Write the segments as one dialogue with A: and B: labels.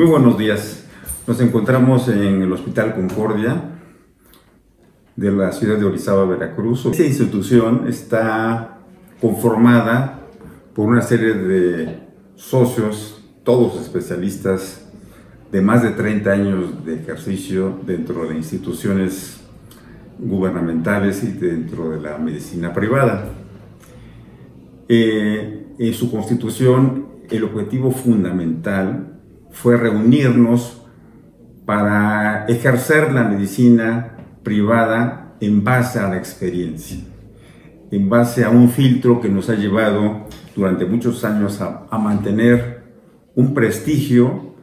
A: Muy buenos días. Nos encontramos en el Hospital Concordia de la ciudad de Orizaba, Veracruz. Esta institución está conformada por una serie de socios, todos especialistas de más de 30 años de ejercicio dentro de instituciones gubernamentales y dentro de la medicina privada. Eh, en su constitución, el objetivo fundamental fue reunirnos para ejercer la medicina privada en base a la experiencia, en base a un filtro que nos ha llevado durante muchos años a, mantener un prestigio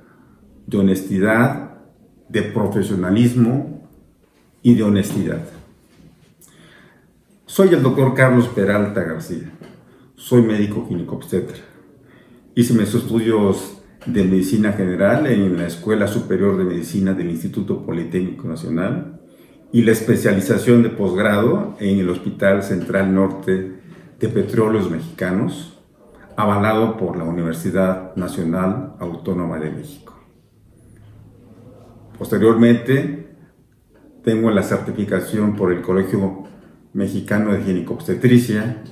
A: de honestidad, de profesionalismo y de honestidad. Soy el doctor Carlos Peralta García, soy médico ginecobstetra. Hice mis estudios de Medicina General en la Escuela Superior de Medicina del Instituto Politécnico Nacional y la especialización de posgrado en el Hospital Central Norte de Petróleos Mexicanos, avalado por la Universidad Nacional Autónoma de México. Posteriormente, tengo la certificación por el Colegio Mexicano de Ginecobstetricia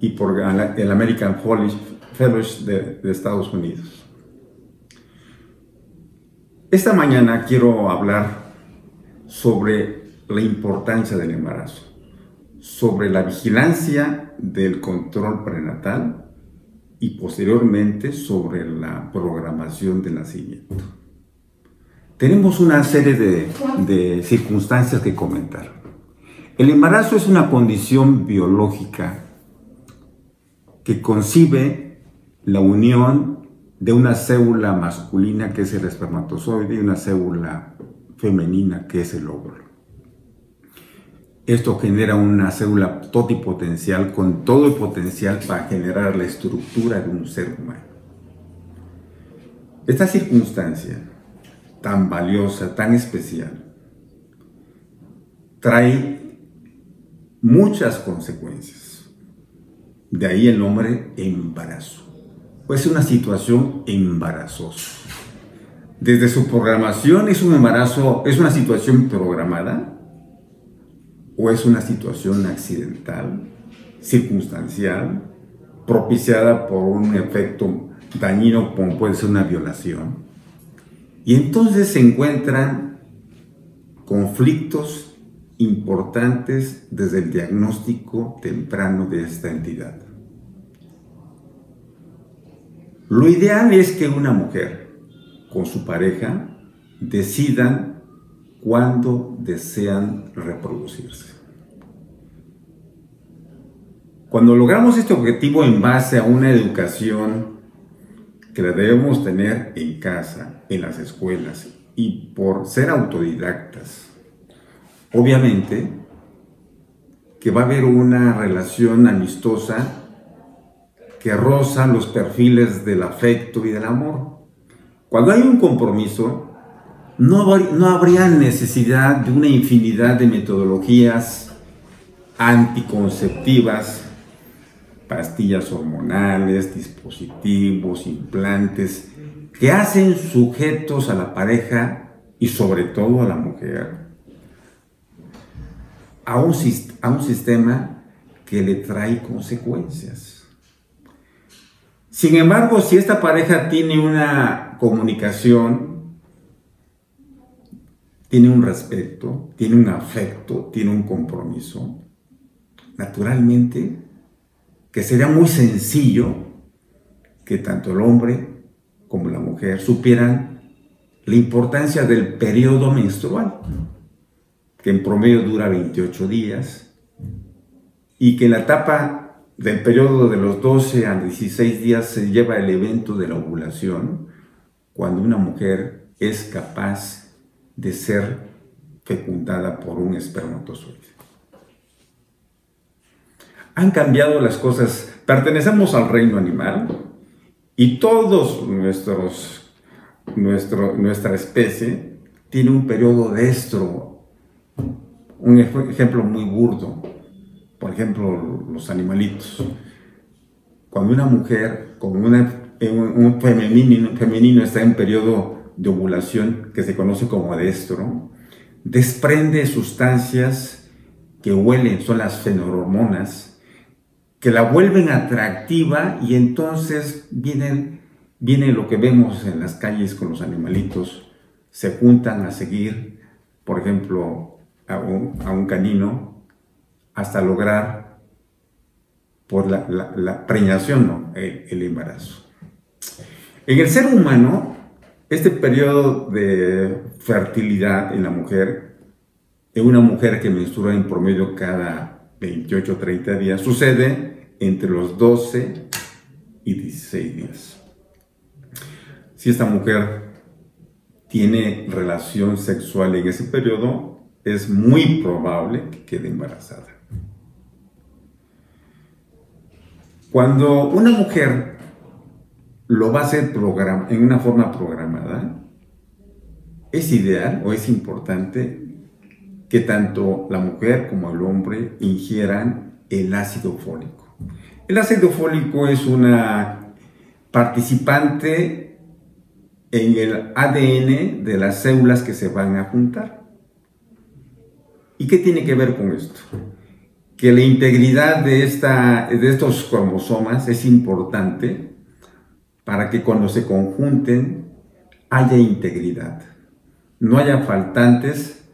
A: y por el American Fellowship de, de Estados Unidos. Esta mañana quiero hablar sobre la importancia del embarazo, sobre la vigilancia del control prenatal y posteriormente sobre la programación del nacimiento. Tenemos una serie de, de circunstancias que comentar. El embarazo es una condición biológica que concibe la unión de una célula masculina que es el espermatozoide y una célula femenina que es el óvulo. Esto genera una célula totipotencial con todo el potencial para generar la estructura de un ser humano. Esta circunstancia tan valiosa, tan especial, trae muchas consecuencias. De ahí el nombre embarazo es una situación embarazosa. Desde su programación es un embarazo, es una situación programada o es una situación accidental, circunstancial, propiciada por un efecto dañino como puede ser una violación. Y entonces se encuentran conflictos importantes desde el diagnóstico temprano de esta entidad. Lo ideal es que una mujer con su pareja decidan cuándo desean reproducirse. Cuando logramos este objetivo en base a una educación que la debemos tener en casa, en las escuelas y por ser autodidactas, obviamente que va a haber una relación amistosa que roza los perfiles del afecto y del amor. Cuando hay un compromiso, no, no habría necesidad de una infinidad de metodologías anticonceptivas, pastillas hormonales, dispositivos, implantes, que hacen sujetos a la pareja y sobre todo a la mujer a un, a un sistema que le trae consecuencias. Sin embargo, si esta pareja tiene una comunicación, tiene un respeto, tiene un afecto, tiene un compromiso, naturalmente que sería muy sencillo que tanto el hombre como la mujer supieran la importancia del periodo menstrual, que en promedio dura 28 días, y que la etapa del periodo de los 12 a 16 días se lleva el evento de la ovulación, cuando una mujer es capaz de ser fecundada por un espermatozoide. Han cambiado las cosas, pertenecemos al reino animal y todos nuestros, nuestro, nuestra especie tiene un periodo de estro, un ejemplo muy burdo, por ejemplo, los animalitos. Cuando una mujer con una un, femenino, femenino está en periodo de ovulación que se conoce como estro, desprende sustancias que huelen, son las fenoromonas, que la vuelven atractiva y entonces vienen, viene lo que vemos en las calles con los animalitos, se juntan a seguir, por ejemplo, a un, canino hasta lograr por la, preñación, el embarazo. En el ser humano, este periodo de fertilidad en la mujer, en una mujer que menstrua en promedio cada 28 o 30 días, sucede entre los 12 y 16 días. Si esta mujer tiene relación sexual en ese periodo, es muy probable que quede embarazada. Cuando una mujer lo va a hacer en una forma programada, es ideal o es importante que tanto la mujer como el hombre ingieran el ácido fólico. El ácido fólico es una participante en el ADN de las células que se van a juntar. ¿Y qué tiene que ver con esto? Que la integridad de, esta, de estos cromosomas es importante para que cuando se conjunten haya integridad, no haya faltantes,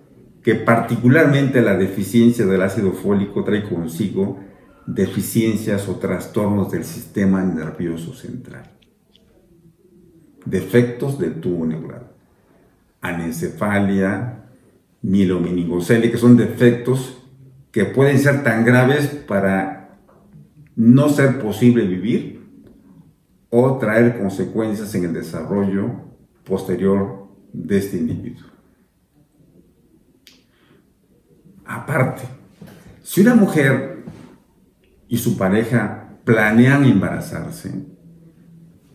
A: que particularmente la deficiencia del ácido fólico trae consigo deficiencias o trastornos del sistema nervioso central. Defectos del tubo neural, anencefalia, mielomeningocelia, que son defectos que pueden ser tan graves para no ser posible vivir o traer consecuencias en el desarrollo posterior de este individuo. Aparte, si una mujer y su pareja planean embarazarse,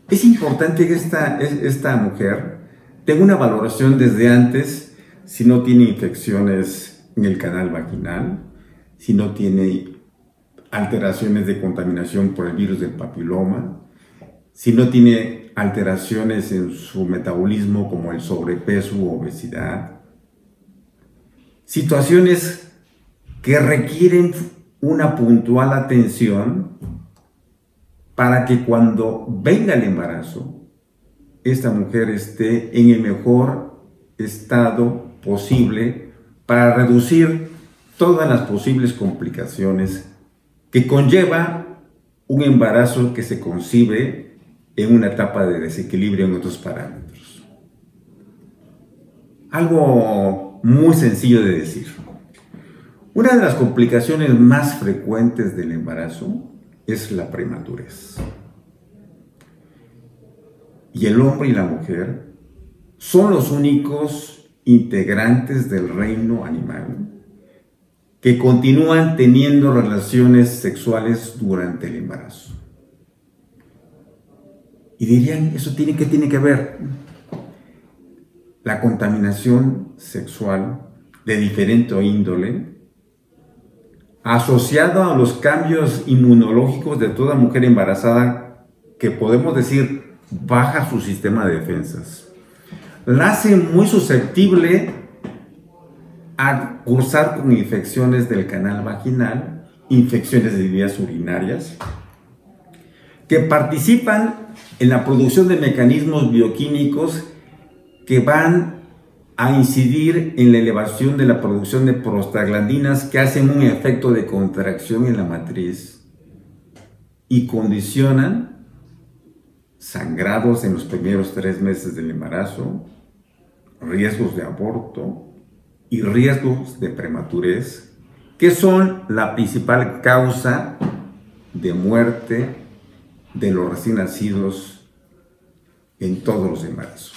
A: es importante que esta, mujer tenga una valoración desde antes si no tiene infecciones en el canal vaginal, si no tiene alteraciones de contaminación por el virus del papiloma, si no tiene alteraciones en su metabolismo como el sobrepeso u obesidad, situaciones que requieren una puntual atención para que cuando venga el embarazo, esta mujer esté en el mejor estado posible para reducir todas las posibles complicaciones que conlleva un embarazo que se concibe en una etapa de desequilibrio en otros parámetros. Algo muy sencillo de decir. Una de las complicaciones más frecuentes del embarazo es la prematurez. Y el hombre y la mujer son los únicos integrantes del reino animal que continúan teniendo relaciones sexuales durante el embarazo. Y dirían, ¿eso tiene, qué tiene que ver? La contaminación sexual de diferente índole, asociada a los cambios inmunológicos de toda mujer embarazada, que podemos decir baja su sistema de defensas. La hace muy susceptible a cursar con infecciones del canal vaginal, infecciones de vías urinarias, que participan en la producción de mecanismos bioquímicos que van a incidir en la elevación de la producción de prostaglandinas que hacen un efecto de contracción en la matriz y condicionan sangrados en los primeros tres meses del embarazo, riesgos de aborto y riesgos de prematurez, que son la principal causa de muerte de los recién nacidos en todos los embarazos.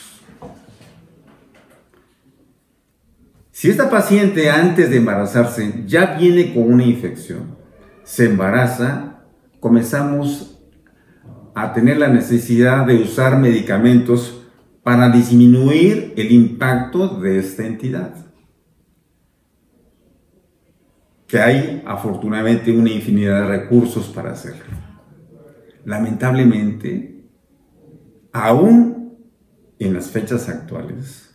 A: Si esta paciente antes de embarazarse ya viene con una infección, se embaraza, comenzamos a tener la necesidad de usar medicamentos para disminuir el impacto de esta entidad. Que hay afortunadamente una infinidad de recursos para hacerlo lamentablemente, aún en las fechas actuales,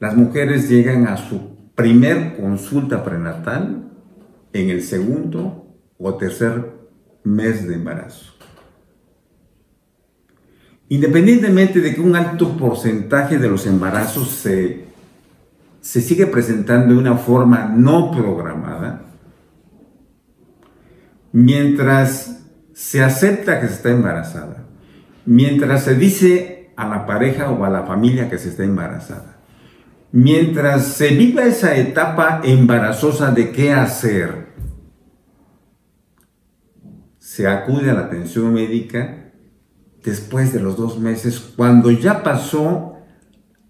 A: las mujeres llegan a su primer consulta prenatal en el segundo o tercer mes de embarazo. Independientemente de que un alto porcentaje de los embarazos se, se sigue presentando de una forma no programada, mientras se acepta que se está embarazada, mientras se dice a la pareja o a la familia que se está embarazada, mientras se viva esa etapa embarazosa de qué hacer, se acude a la atención médica después de los dos meses, cuando ya pasó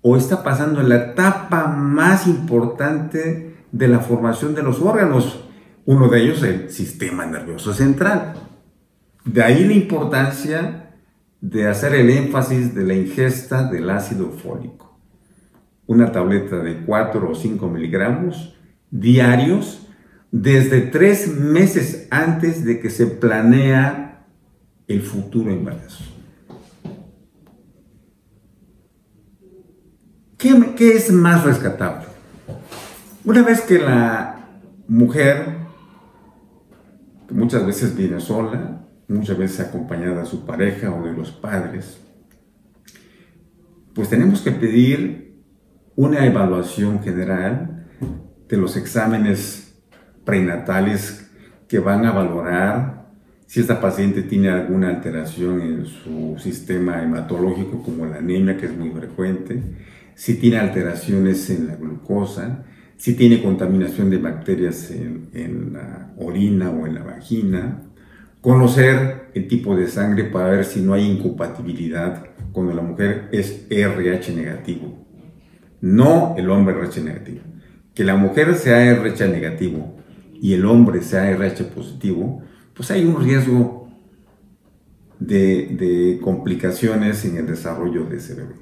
A: o está pasando la etapa más importante de la formación de los órganos, uno de ellos el sistema nervioso central. De ahí la importancia de hacer el énfasis de la ingesta del ácido fólico. Una tableta de 4 o 5 miligramos diarios desde tres meses antes de que se planea el futuro embarazo. ¿Qué, ¿Qué, es más rescatable? Una vez que la mujer, muchas veces viene sola, muchas veces acompañada de su pareja o de los padres, pues tenemos que pedir una evaluación general de los exámenes prenatales que van a valorar si esta paciente tiene alguna alteración en su sistema hematológico como la anemia que es muy frecuente, si tiene alteraciones en la glucosa, si tiene contaminación de bacterias en, la orina o en la vagina, conocer el tipo de sangre para ver si no hay incompatibilidad cuando la mujer es RH negativo, no el hombre RH negativo. Que la mujer sea RH negativo y el hombre sea RH positivo, pues hay un riesgo de, de complicaciones en el desarrollo de ese bebé.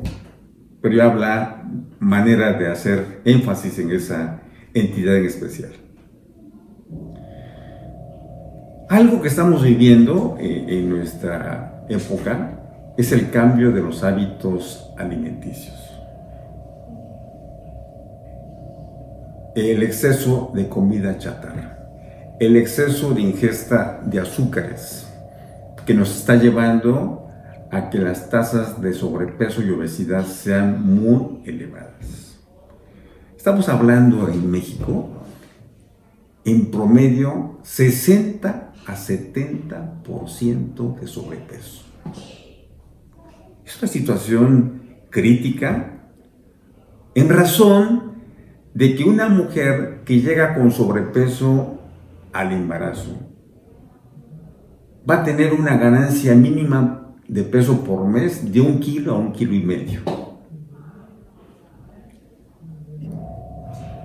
A: Pero ya habla manera de hacer énfasis en esa entidad en especial. Algo que estamos viviendo eh, en nuestra época es el cambio de los hábitos alimenticios. El exceso de comida chatarra, el exceso de ingesta de azúcares que nos está llevando a que las tasas de sobrepeso y obesidad sean muy elevadas. Estamos hablando en México, en promedio, 60 a 70% de sobrepeso. Es una situación crítica en razón de que una mujer que llega con sobrepeso al embarazo va a tener una ganancia mínima de peso por mes de un kilo a un kilo y medio.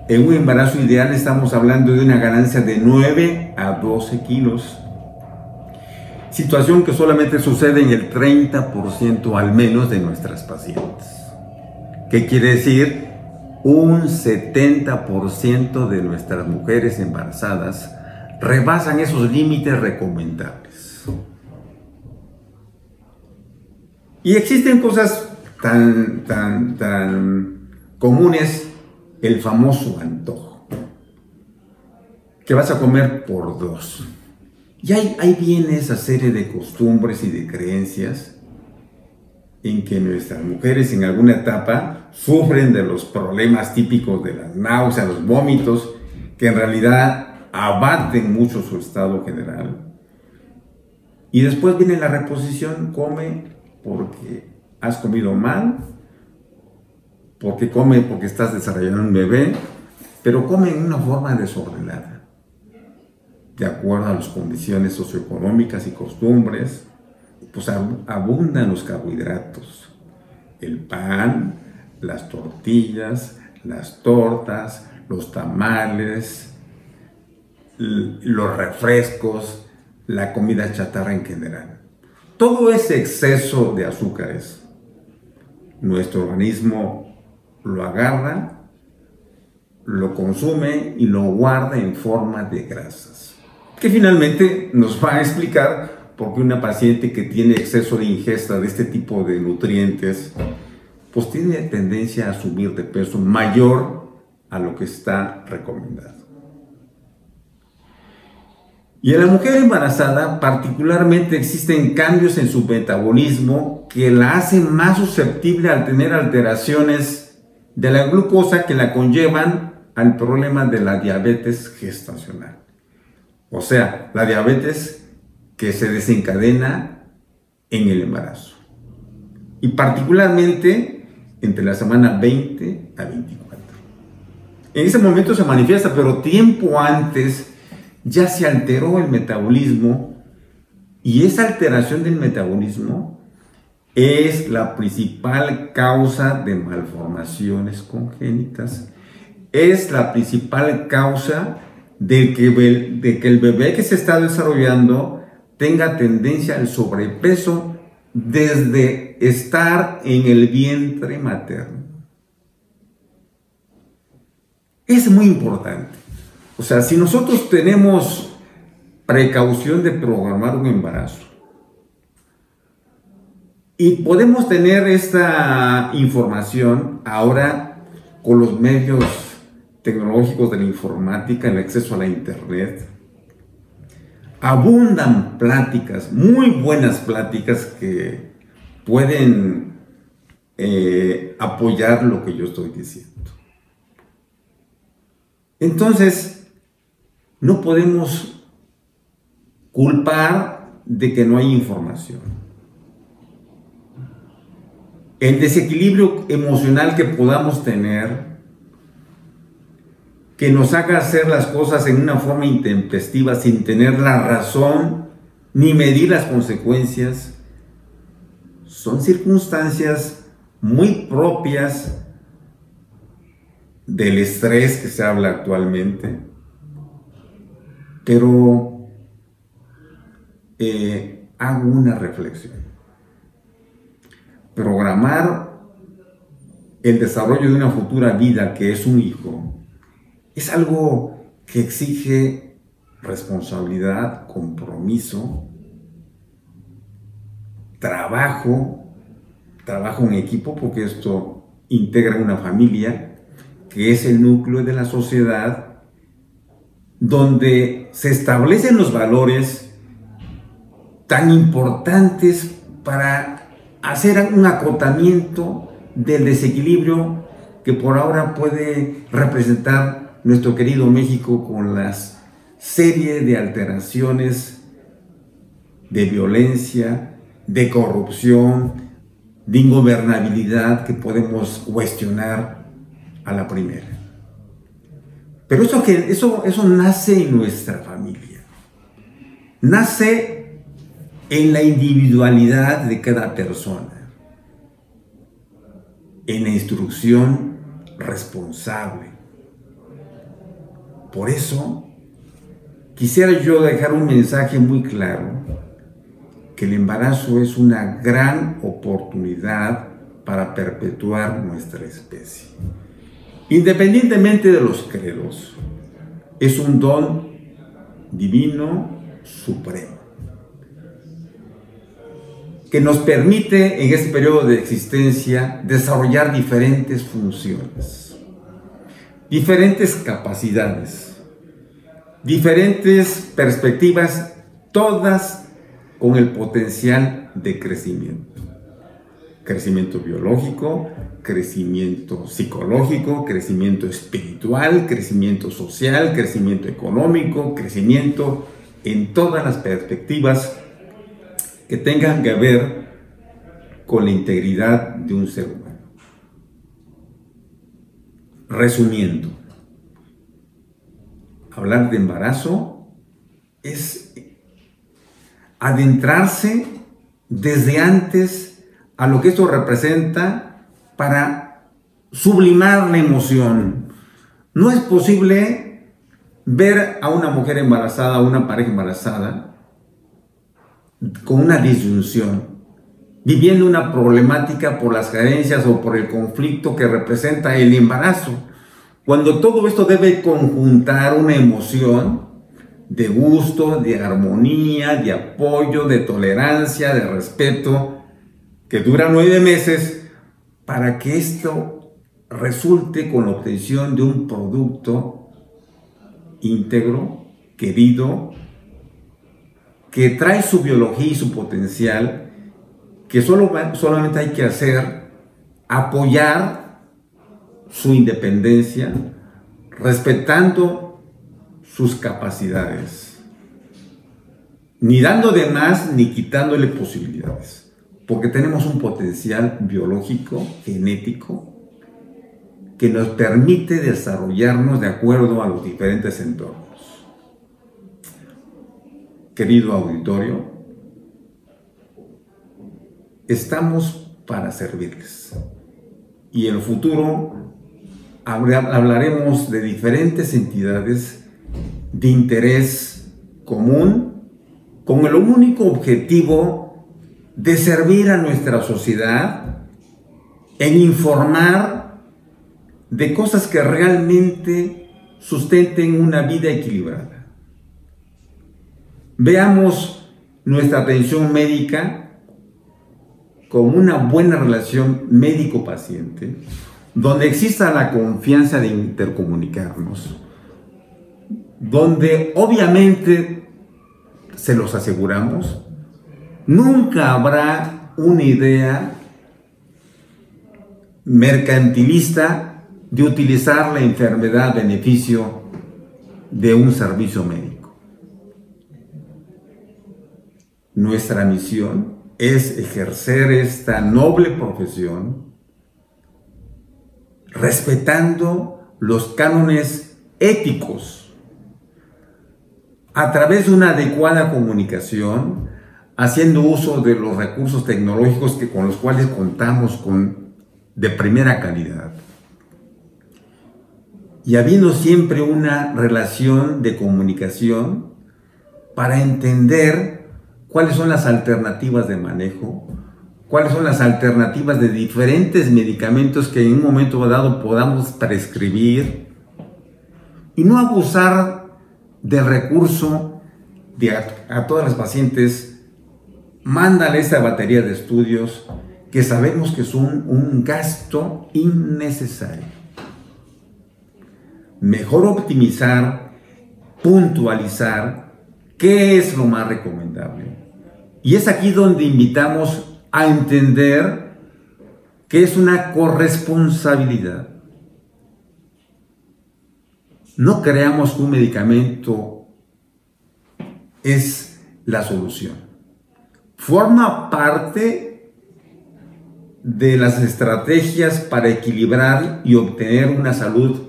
A: En un embarazo ideal estamos hablando de una ganancia de 9 a 12 kilos. Situación que solamente sucede en el 30% al menos de nuestras pacientes. ¿Qué quiere decir? Un 70% de nuestras mujeres embarazadas rebasan esos límites recomendables. Y existen cosas tan, tan, tan comunes, el famoso antojo, que vas a comer por dos. Y ahí, ahí viene esa serie de costumbres y de creencias en que nuestras mujeres en alguna etapa sufren de los problemas típicos de las náuseas, los vómitos, que en realidad abaten mucho su estado general. Y después viene la reposición, come porque has comido mal, porque come porque estás desarrollando un bebé, pero come en una forma desordenada, de acuerdo a las condiciones socioeconómicas y costumbres, pues abundan los carbohidratos, el pan, las tortillas, las tortas, los tamales, los refrescos, la comida chatarra en general todo ese exceso de azúcares, nuestro organismo lo agarra, lo consume y lo guarda en forma de grasas, que finalmente nos va a explicar porque una paciente que tiene exceso de ingesta de este tipo de nutrientes, pues tiene tendencia a subir de peso mayor a lo que está recomendado. Y en la mujer embarazada particularmente existen cambios en su metabolismo que la hacen más susceptible al tener alteraciones de la glucosa que la conllevan al problema de la diabetes gestacional. O sea, la diabetes que se desencadena en el embarazo. Y particularmente entre la semana 20 a 24. En ese momento se manifiesta, pero tiempo antes ya se alteró el metabolismo y esa alteración del metabolismo es la principal causa de malformaciones congénitas. Es la principal causa de que, el bebé que se está desarrollando tenga tendencia al sobrepeso desde estar en el vientre materno. Es muy importante. O sea, si nosotros tenemos precaución de programar un embarazo y podemos tener esta información ahora con los medios tecnológicos de la informática, el acceso a la internet, abundan pláticas, muy buenas pláticas que pueden eh, apoyar lo que yo estoy diciendo. Entonces, no podemos culpar de que no hay información. El desequilibrio emocional que podamos tener, que nos haga hacer las cosas en una forma intempestiva sin tener la razón ni medir las consecuencias, son circunstancias muy propias del estrés que se habla actualmente pero eh, hago una reflexión. Programar el desarrollo de una futura vida que es un hijo es algo que exige responsabilidad, compromiso, trabajo, trabajo en equipo, porque esto integra una familia que es el núcleo de la sociedad donde se establecen los valores tan importantes para hacer un acotamiento del desequilibrio que por ahora puede representar nuestro querido México con las serie de alteraciones de violencia, de corrupción, de ingobernabilidad que podemos cuestionar a la primera. Pero eso, eso, eso nace en nuestra familia. Nace en la individualidad de cada persona. En la instrucción responsable. Por eso, quisiera yo dejar un mensaje muy claro, que el embarazo es una gran oportunidad para perpetuar nuestra especie. Independientemente de los credos, es un don divino supremo que nos permite en este periodo de existencia desarrollar diferentes funciones, diferentes capacidades, diferentes perspectivas, todas con el potencial de crecimiento. Crecimiento biológico, crecimiento psicológico, crecimiento espiritual, crecimiento social, crecimiento económico, crecimiento en todas las perspectivas que tengan que ver con la integridad de un ser humano. Resumiendo, hablar de embarazo es adentrarse desde antes a lo que esto representa para sublimar la emoción. No es posible ver a una mujer embarazada, a una pareja embarazada, con una disyunción, viviendo una problemática por las carencias o por el conflicto que representa el embarazo. Cuando todo esto debe conjuntar una emoción de gusto, de armonía, de apoyo, de tolerancia, de respeto, que dura nueve meses para que esto resulte con la obtención de un producto íntegro, querido, que trae su biología y su potencial, que solo, solamente hay que hacer apoyar su independencia, respetando sus capacidades, ni dando de más ni quitándole posibilidades, porque tenemos un potencial biológico, genético, que nos permite desarrollarnos de acuerdo a los diferentes entornos. Querido auditorio, estamos para servirles. Y en el futuro hablaremos de diferentes entidades de interés común con el único objetivo de servir a nuestra sociedad en informar de cosas que realmente sustenten una vida equilibrada. Veamos nuestra atención médica con una buena relación médico-paciente, donde exista la confianza de intercomunicarnos, donde obviamente, se los aseguramos, nunca habrá una idea mercantilista de utilizar la enfermedad beneficio de un servicio médico. Nuestra misión es ejercer esta noble profesión respetando los cánones éticos a través de una adecuada comunicación, haciendo uso de los recursos tecnológicos que, con los cuales contamos con, de primera calidad. Y habiendo siempre una relación de comunicación para entender cuáles son las alternativas de manejo, cuáles son las alternativas de diferentes medicamentos que en un momento dado podamos prescribir y no abusar del recurso de a, todas las pacientes, mándale esta batería de estudios que sabemos que son un gasto innecesario. Mejor optimizar, puntualizar qué es lo más recomendable. Y es aquí donde invitamos a entender que es una corresponsabilidad no creamos que un medicamento es la solución. Forma parte de las estrategias para equilibrar y obtener una salud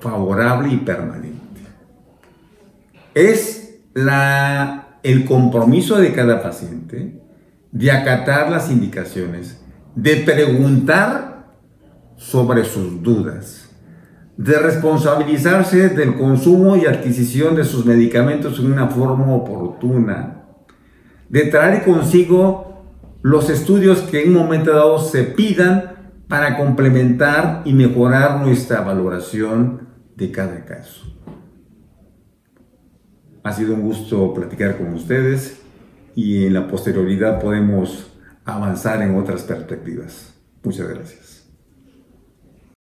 A: favorable y permanente. Es la, el compromiso de cada paciente de acatar las indicaciones, de preguntar sobre sus dudas de responsabilizarse del consumo y adquisición de sus medicamentos en una forma oportuna, de traer consigo los estudios que en un momento dado se pidan para complementar y mejorar nuestra valoración de cada caso. Ha sido un gusto platicar con ustedes y en la posterioridad podemos avanzar en otras perspectivas. Muchas gracias.